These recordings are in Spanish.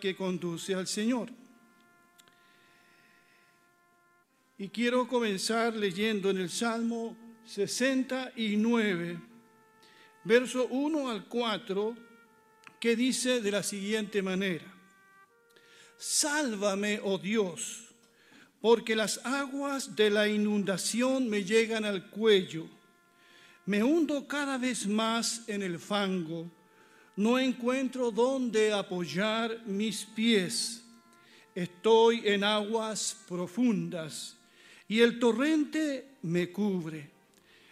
que conduce al Señor. Y quiero comenzar leyendo en el Salmo 69, verso 1 al 4, que dice de la siguiente manera, Sálvame, oh Dios, porque las aguas de la inundación me llegan al cuello, me hundo cada vez más en el fango, no encuentro dónde apoyar mis pies, estoy en aguas profundas y el torrente me cubre.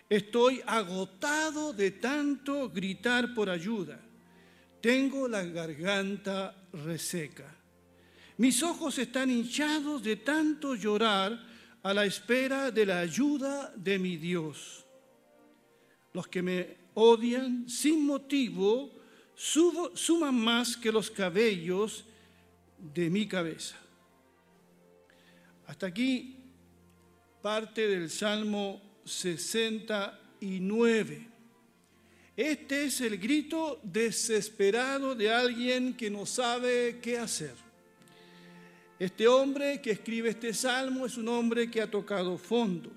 Estoy agotado de tanto gritar por ayuda. Tengo la garganta reseca. Mis ojos están hinchados de tanto llorar a la espera de la ayuda de mi Dios. Los que me odian sin motivo suman más que los cabellos de mi cabeza. Hasta aquí parte del Salmo 69. Este es el grito desesperado de alguien que no sabe qué hacer. Este hombre que escribe este salmo es un hombre que ha tocado fondo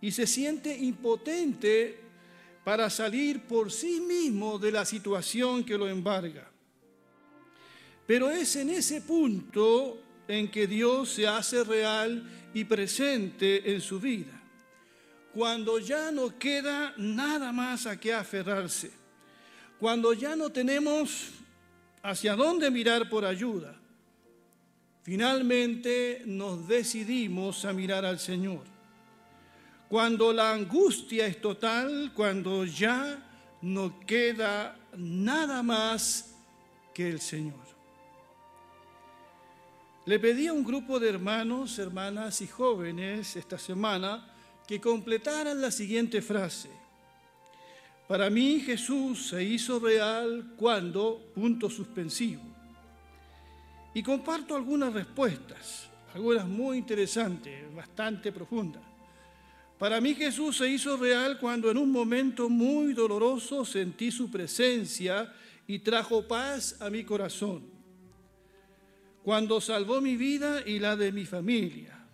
y se siente impotente para salir por sí mismo de la situación que lo embarga. Pero es en ese punto en que Dios se hace real y presente en su vida. Cuando ya no queda nada más a qué aferrarse. Cuando ya no tenemos hacia dónde mirar por ayuda. Finalmente nos decidimos a mirar al Señor. Cuando la angustia es total, cuando ya no queda nada más que el Señor. Le pedí a un grupo de hermanos, hermanas y jóvenes esta semana que completaran la siguiente frase. Para mí Jesús se hizo real cuando, punto suspensivo. Y comparto algunas respuestas, algunas muy interesantes, bastante profundas. Para mí Jesús se hizo real cuando en un momento muy doloroso sentí su presencia y trajo paz a mi corazón cuando salvó mi vida y la de mi familia.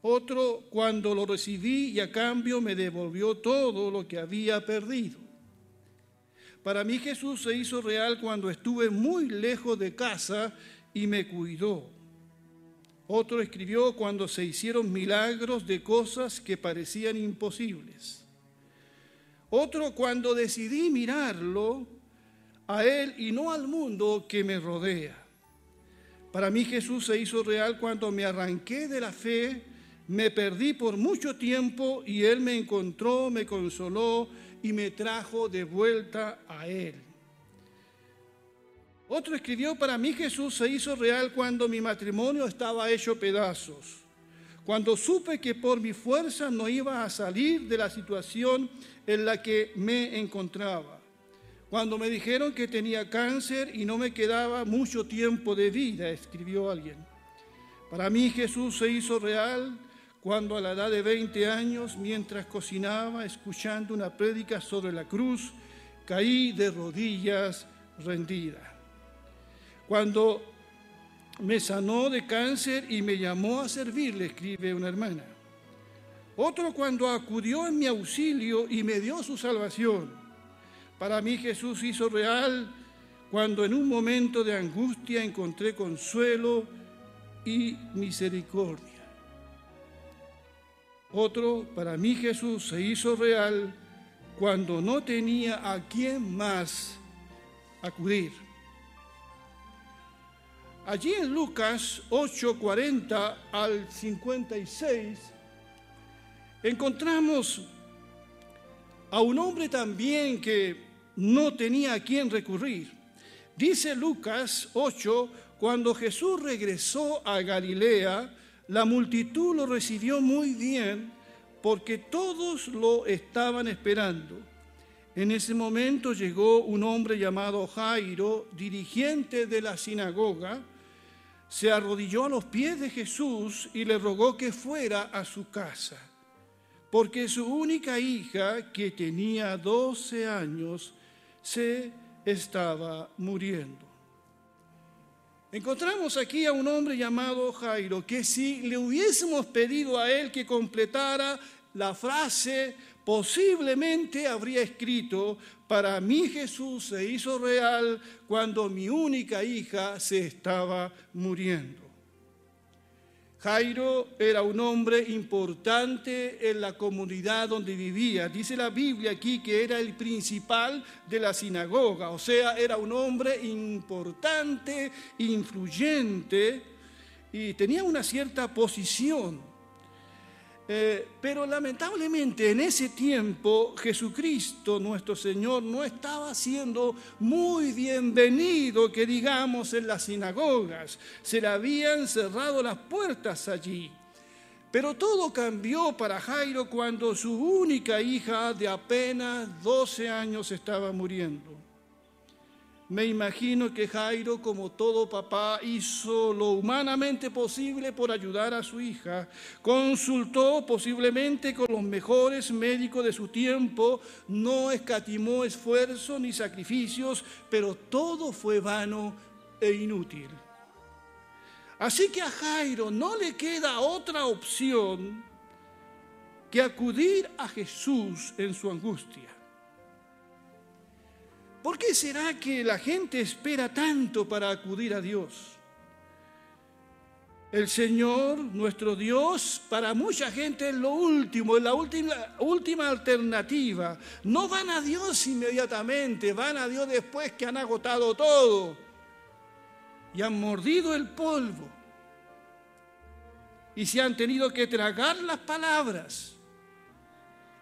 Otro cuando lo recibí y a cambio me devolvió todo lo que había perdido. Para mí Jesús se hizo real cuando estuve muy lejos de casa y me cuidó. Otro escribió cuando se hicieron milagros de cosas que parecían imposibles. Otro cuando decidí mirarlo a Él y no al mundo que me rodea. Para mí Jesús se hizo real cuando me arranqué de la fe, me perdí por mucho tiempo y Él me encontró, me consoló y me trajo de vuelta a Él. Otro escribió, para mí Jesús se hizo real cuando mi matrimonio estaba hecho pedazos, cuando supe que por mi fuerza no iba a salir de la situación en la que me encontraba cuando me dijeron que tenía cáncer y no me quedaba mucho tiempo de vida, escribió alguien. Para mí Jesús se hizo real cuando a la edad de 20 años, mientras cocinaba, escuchando una prédica sobre la cruz, caí de rodillas rendida. Cuando me sanó de cáncer y me llamó a servirle, escribe una hermana. Otro cuando acudió en mi auxilio y me dio su salvación. Para mí Jesús hizo real cuando en un momento de angustia encontré consuelo y misericordia. Otro, para mí Jesús se hizo real cuando no tenía a quién más acudir. Allí en Lucas 8:40 al 56 encontramos a un hombre también que no tenía a quién recurrir. Dice Lucas 8, cuando Jesús regresó a Galilea, la multitud lo recibió muy bien porque todos lo estaban esperando. En ese momento llegó un hombre llamado Jairo, dirigente de la sinagoga, se arrodilló a los pies de Jesús y le rogó que fuera a su casa, porque su única hija, que tenía 12 años, se estaba muriendo. Encontramos aquí a un hombre llamado Jairo, que si le hubiésemos pedido a él que completara la frase, posiblemente habría escrito, para mí Jesús se hizo real cuando mi única hija se estaba muriendo. Jairo era un hombre importante en la comunidad donde vivía. Dice la Biblia aquí que era el principal de la sinagoga, o sea, era un hombre importante, influyente y tenía una cierta posición. Eh, pero lamentablemente en ese tiempo Jesucristo, nuestro Señor, no estaba siendo muy bienvenido, que digamos, en las sinagogas. Se le habían cerrado las puertas allí. Pero todo cambió para Jairo cuando su única hija de apenas 12 años estaba muriendo. Me imagino que Jairo, como todo papá, hizo lo humanamente posible por ayudar a su hija. Consultó posiblemente con los mejores médicos de su tiempo, no escatimó esfuerzos ni sacrificios, pero todo fue vano e inútil. Así que a Jairo no le queda otra opción que acudir a Jesús en su angustia. ¿Por qué será que la gente espera tanto para acudir a Dios? El Señor, nuestro Dios, para mucha gente es lo último, es la última, última alternativa. No van a Dios inmediatamente, van a Dios después que han agotado todo y han mordido el polvo y se han tenido que tragar las palabras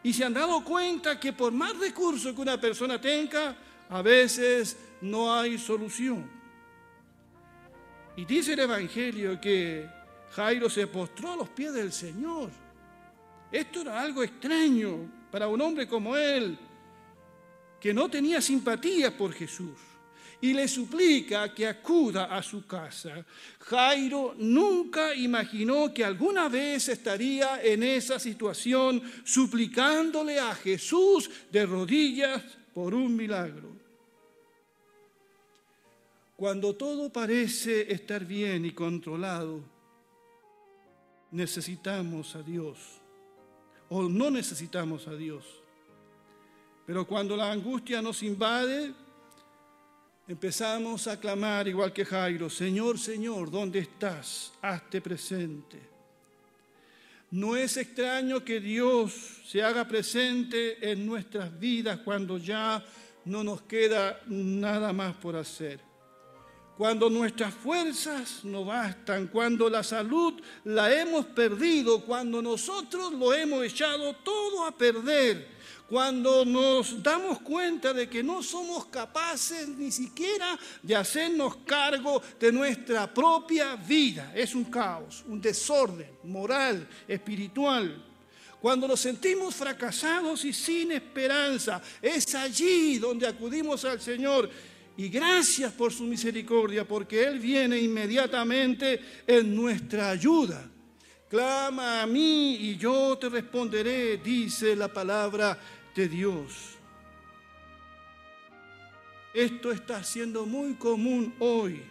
y se han dado cuenta que por más recursos que una persona tenga, a veces no hay solución. Y dice el Evangelio que Jairo se postró a los pies del Señor. Esto era algo extraño para un hombre como él, que no tenía simpatía por Jesús. Y le suplica que acuda a su casa. Jairo nunca imaginó que alguna vez estaría en esa situación suplicándole a Jesús de rodillas por un milagro. Cuando todo parece estar bien y controlado, necesitamos a Dios o no necesitamos a Dios. Pero cuando la angustia nos invade, empezamos a clamar igual que Jairo, Señor, Señor, ¿dónde estás? Hazte presente. No es extraño que Dios se haga presente en nuestras vidas cuando ya no nos queda nada más por hacer. Cuando nuestras fuerzas no bastan, cuando la salud la hemos perdido, cuando nosotros lo hemos echado todo a perder cuando nos damos cuenta de que no somos capaces ni siquiera de hacernos cargo de nuestra propia vida. Es un caos, un desorden moral, espiritual. Cuando nos sentimos fracasados y sin esperanza, es allí donde acudimos al Señor. Y gracias por su misericordia, porque Él viene inmediatamente en nuestra ayuda. Clama a mí y yo te responderé, dice la palabra de Dios. Esto está siendo muy común hoy,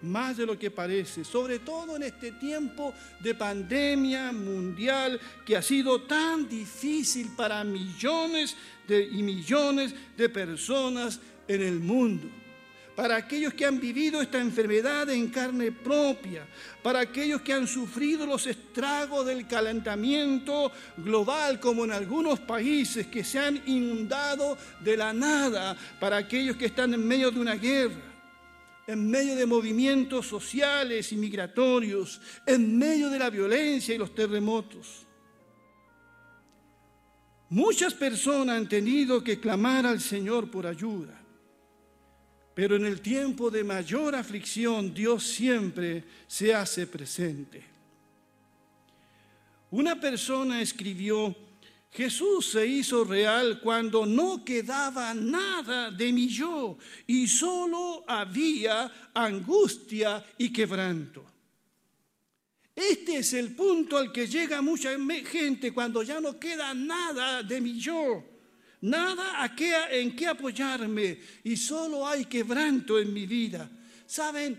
más de lo que parece, sobre todo en este tiempo de pandemia mundial que ha sido tan difícil para millones de, y millones de personas en el mundo para aquellos que han vivido esta enfermedad en carne propia, para aquellos que han sufrido los estragos del calentamiento global, como en algunos países que se han inundado de la nada, para aquellos que están en medio de una guerra, en medio de movimientos sociales y migratorios, en medio de la violencia y los terremotos. Muchas personas han tenido que clamar al Señor por ayuda. Pero en el tiempo de mayor aflicción Dios siempre se hace presente. Una persona escribió, Jesús se hizo real cuando no quedaba nada de mi yo y solo había angustia y quebranto. Este es el punto al que llega mucha gente cuando ya no queda nada de mi yo nada en qué apoyarme y solo hay quebranto en mi vida. ¿Saben?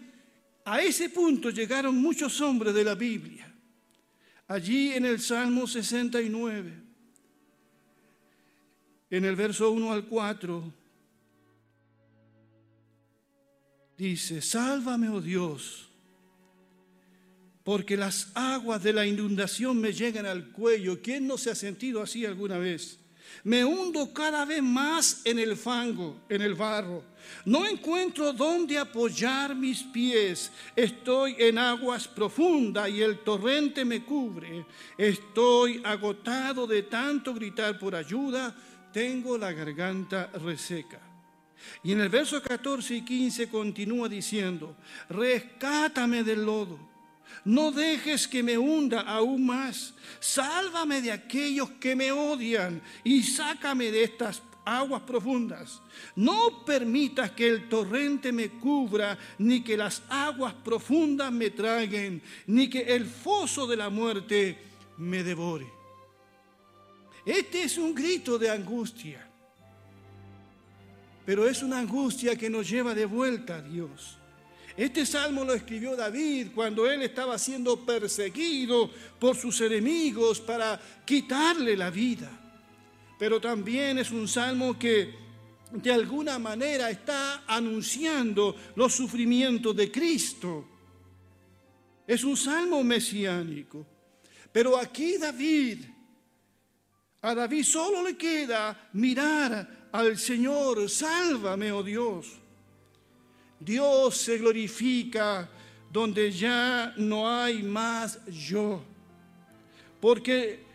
A ese punto llegaron muchos hombres de la Biblia. Allí en el Salmo 69, en el verso 1 al 4, dice, sálvame, oh Dios, porque las aguas de la inundación me llegan al cuello. ¿Quién no se ha sentido así alguna vez? Me hundo cada vez más en el fango, en el barro. No encuentro dónde apoyar mis pies. Estoy en aguas profundas y el torrente me cubre. Estoy agotado de tanto gritar por ayuda. Tengo la garganta reseca. Y en el verso 14 y 15 continúa diciendo, rescátame del lodo no dejes que me hunda aún más. Sálvame de aquellos que me odian y sácame de estas aguas profundas. No permitas que el torrente me cubra, ni que las aguas profundas me traguen, ni que el foso de la muerte me devore. Este es un grito de angustia, pero es una angustia que nos lleva de vuelta a Dios. Este salmo lo escribió David cuando él estaba siendo perseguido por sus enemigos para quitarle la vida. Pero también es un salmo que de alguna manera está anunciando los sufrimientos de Cristo. Es un salmo mesiánico. Pero aquí David, a David solo le queda mirar al Señor, sálvame, oh Dios. Dios se glorifica donde ya no hay más yo. Porque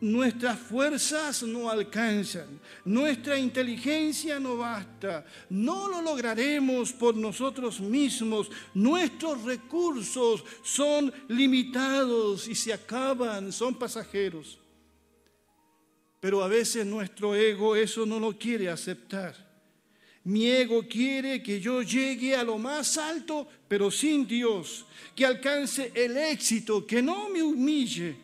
nuestras fuerzas no alcanzan, nuestra inteligencia no basta, no lo lograremos por nosotros mismos, nuestros recursos son limitados y se acaban, son pasajeros. Pero a veces nuestro ego eso no lo quiere aceptar. Mi ego quiere que yo llegue a lo más alto, pero sin Dios, que alcance el éxito, que no me humille.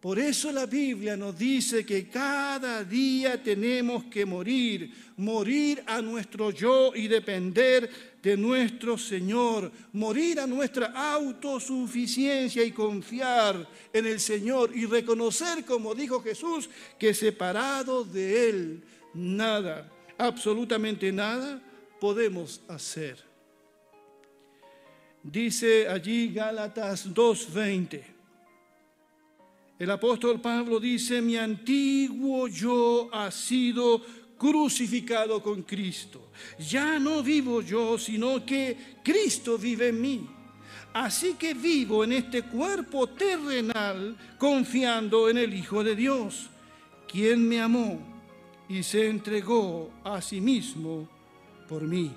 Por eso la Biblia nos dice que cada día tenemos que morir, morir a nuestro yo y depender de nuestro Señor, morir a nuestra autosuficiencia y confiar en el Señor y reconocer, como dijo Jesús, que separado de Él, nada absolutamente nada podemos hacer. Dice allí Gálatas 2.20. El apóstol Pablo dice, mi antiguo yo ha sido crucificado con Cristo. Ya no vivo yo, sino que Cristo vive en mí. Así que vivo en este cuerpo terrenal confiando en el Hijo de Dios, quien me amó y se entregó a sí mismo por mí.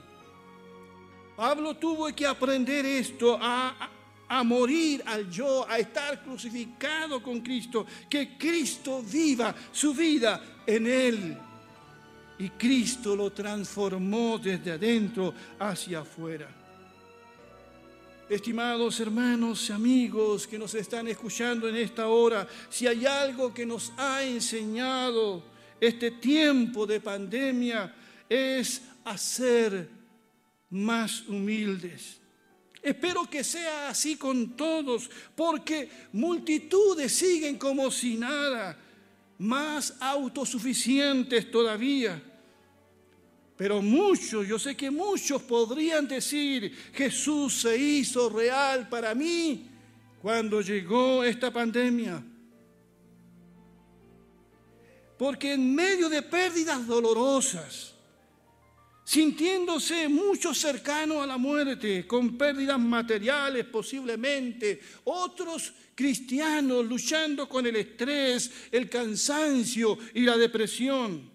Pablo tuvo que aprender esto, a, a, morir al yo, a estar crucificado con Cristo, que Cristo viva su vida en él. Y Cristo lo transformó desde adentro hacia afuera. Estimados hermanos y amigos que nos están escuchando en esta hora, si hay algo que nos ha enseñado este tiempo de pandemia es hacer más humildes. Espero que sea así con todos, porque multitudes siguen como si nada, más autosuficientes todavía. Pero muchos, yo sé que muchos podrían decir, Jesús se hizo real para mí cuando llegó esta pandemia. Porque en medio de pérdidas dolorosas, sintiéndose mucho cercano a la muerte, con pérdidas materiales posiblemente, otros cristianos luchando con el estrés, el cansancio y la depresión.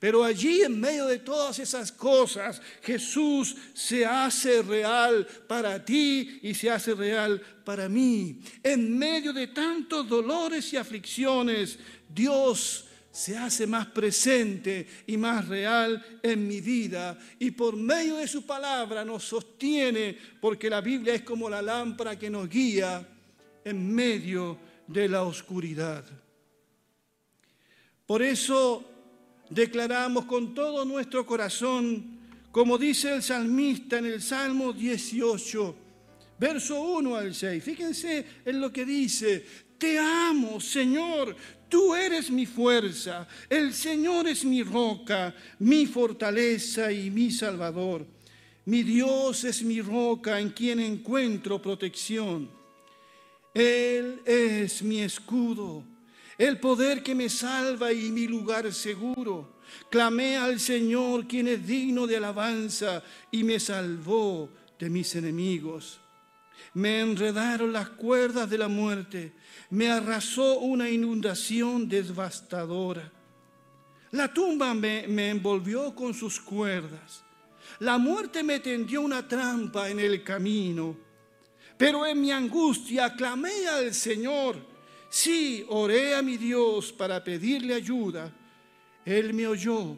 Pero allí en medio de todas esas cosas, Jesús se hace real para ti y se hace real para mí. En medio de tantos dolores y aflicciones, Dios se hace más presente y más real en mi vida y por medio de su palabra nos sostiene porque la Biblia es como la lámpara que nos guía en medio de la oscuridad. Por eso declaramos con todo nuestro corazón como dice el salmista en el Salmo 18, verso 1 al 6. Fíjense en lo que dice, te amo, Señor, tú eres mi fuerza, el Señor es mi roca, mi fortaleza y mi salvador. Mi Dios es mi roca en quien encuentro protección. Él es mi escudo, el poder que me salva y mi lugar seguro. Clamé al Señor, quien es digno de alabanza, y me salvó de mis enemigos. Me enredaron las cuerdas de la muerte, me arrasó una inundación devastadora. La tumba me, envolvió con sus cuerdas la muerte me tendió una trampa en el camino, pero en mi angustia clamé al Señor. Sí, oré a mi Dios para pedirle ayuda. Él me oyó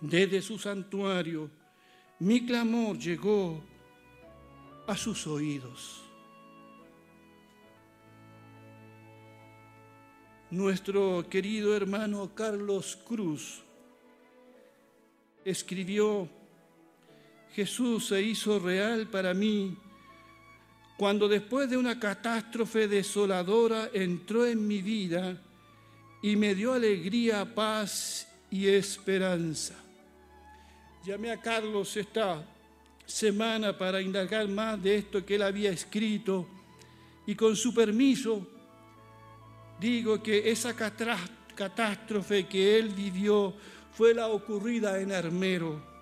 desde su santuario. Mi clamor llegó a sus oídos. Nuestro querido hermano Carlos Cruz escribió Jesús se hizo real para mí cuando después de una catástrofe desoladora entró en mi vida y me dio alegría, paz y esperanza. Llamé a Carlos esta semana para indagar más de esto que él había escrito y con su permiso digo que esa catástrofe que él vivió fue la ocurrida en Armero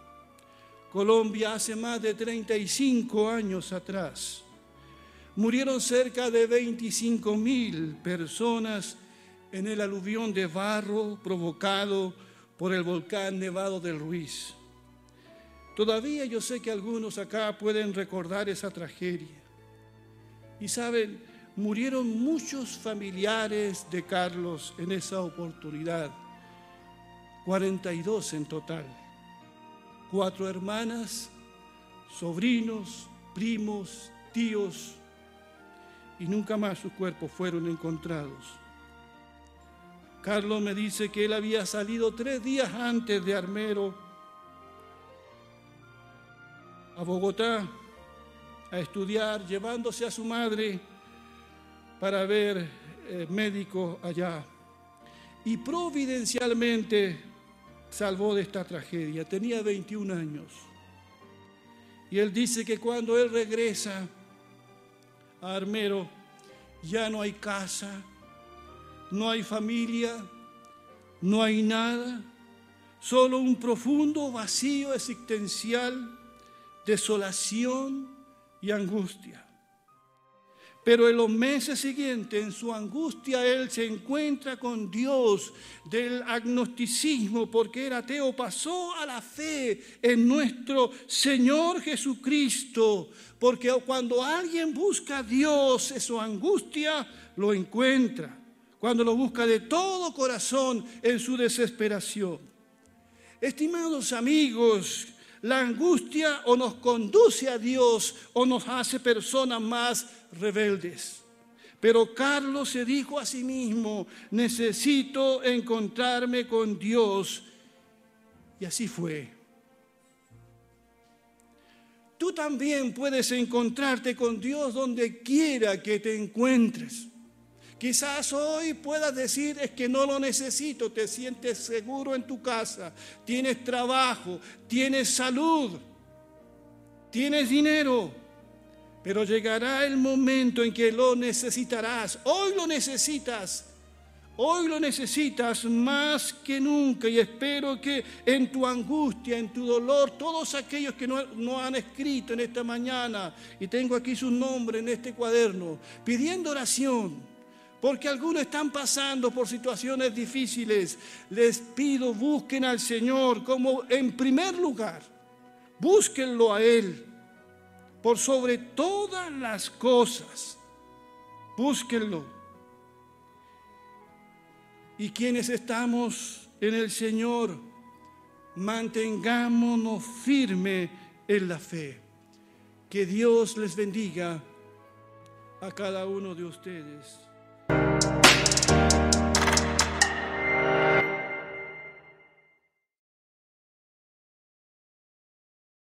Colombia hace más de 35 años atrás. Murieron cerca de 25 mil personas en el aluvión de barro provocado por el volcán Nevado del Ruiz. Todavía yo sé que algunos acá pueden recordar esa tragedia. Y saben, murieron muchos familiares de Carlos en esa oportunidad, 42 en total cuatro hermanas, sobrinos, primos, tíos, y nunca más sus cuerpos fueron encontrados. Carlos me dice que él había salido tres días antes de Armero a Bogotá a estudiar, llevándose a su madre para ver eh, médico allá. Y providencialmente salvó de esta tragedia. Tenía 21 años. Y él dice que cuando él regresa a Armero, ya no hay casa, no hay familia, no hay nada, solo un profundo vacío existencial, desolación y angustia. Pero en los meses siguientes, en su angustia, él se encuentra con Dios del agnosticismo, porque era ateo, pasó a la fe en nuestro Señor Jesucristo, porque cuando alguien busca a Dios, su angustia lo encuentra, cuando lo busca de todo corazón en su desesperación. Estimados amigos, la angustia o nos conduce a Dios o nos hace personas más rebeldes. Pero Carlos se dijo a sí mismo, necesito encontrarme con Dios. Y así fue. Tú también puedes encontrarte con Dios donde quiera que te encuentres. Quizás hoy puedas decir es que no lo necesito, te sientes seguro en tu casa, tienes trabajo, tienes salud, tienes dinero, pero llegará el momento en que lo necesitarás. Hoy lo necesitas, hoy lo necesitas más que nunca y espero que en tu angustia, en tu dolor, todos aquellos que no, no han escrito en esta mañana, y tengo aquí su nombre en este cuaderno, pidiendo oración porque algunos están pasando por situaciones difíciles. Les pido, busquen al Señor como en primer lugar. Búsquenlo a Él por sobre todas las cosas. Búsquenlo. Y quienes estamos en el Señor, mantengámonos firme en la fe. Que Dios les bendiga a cada uno de ustedes.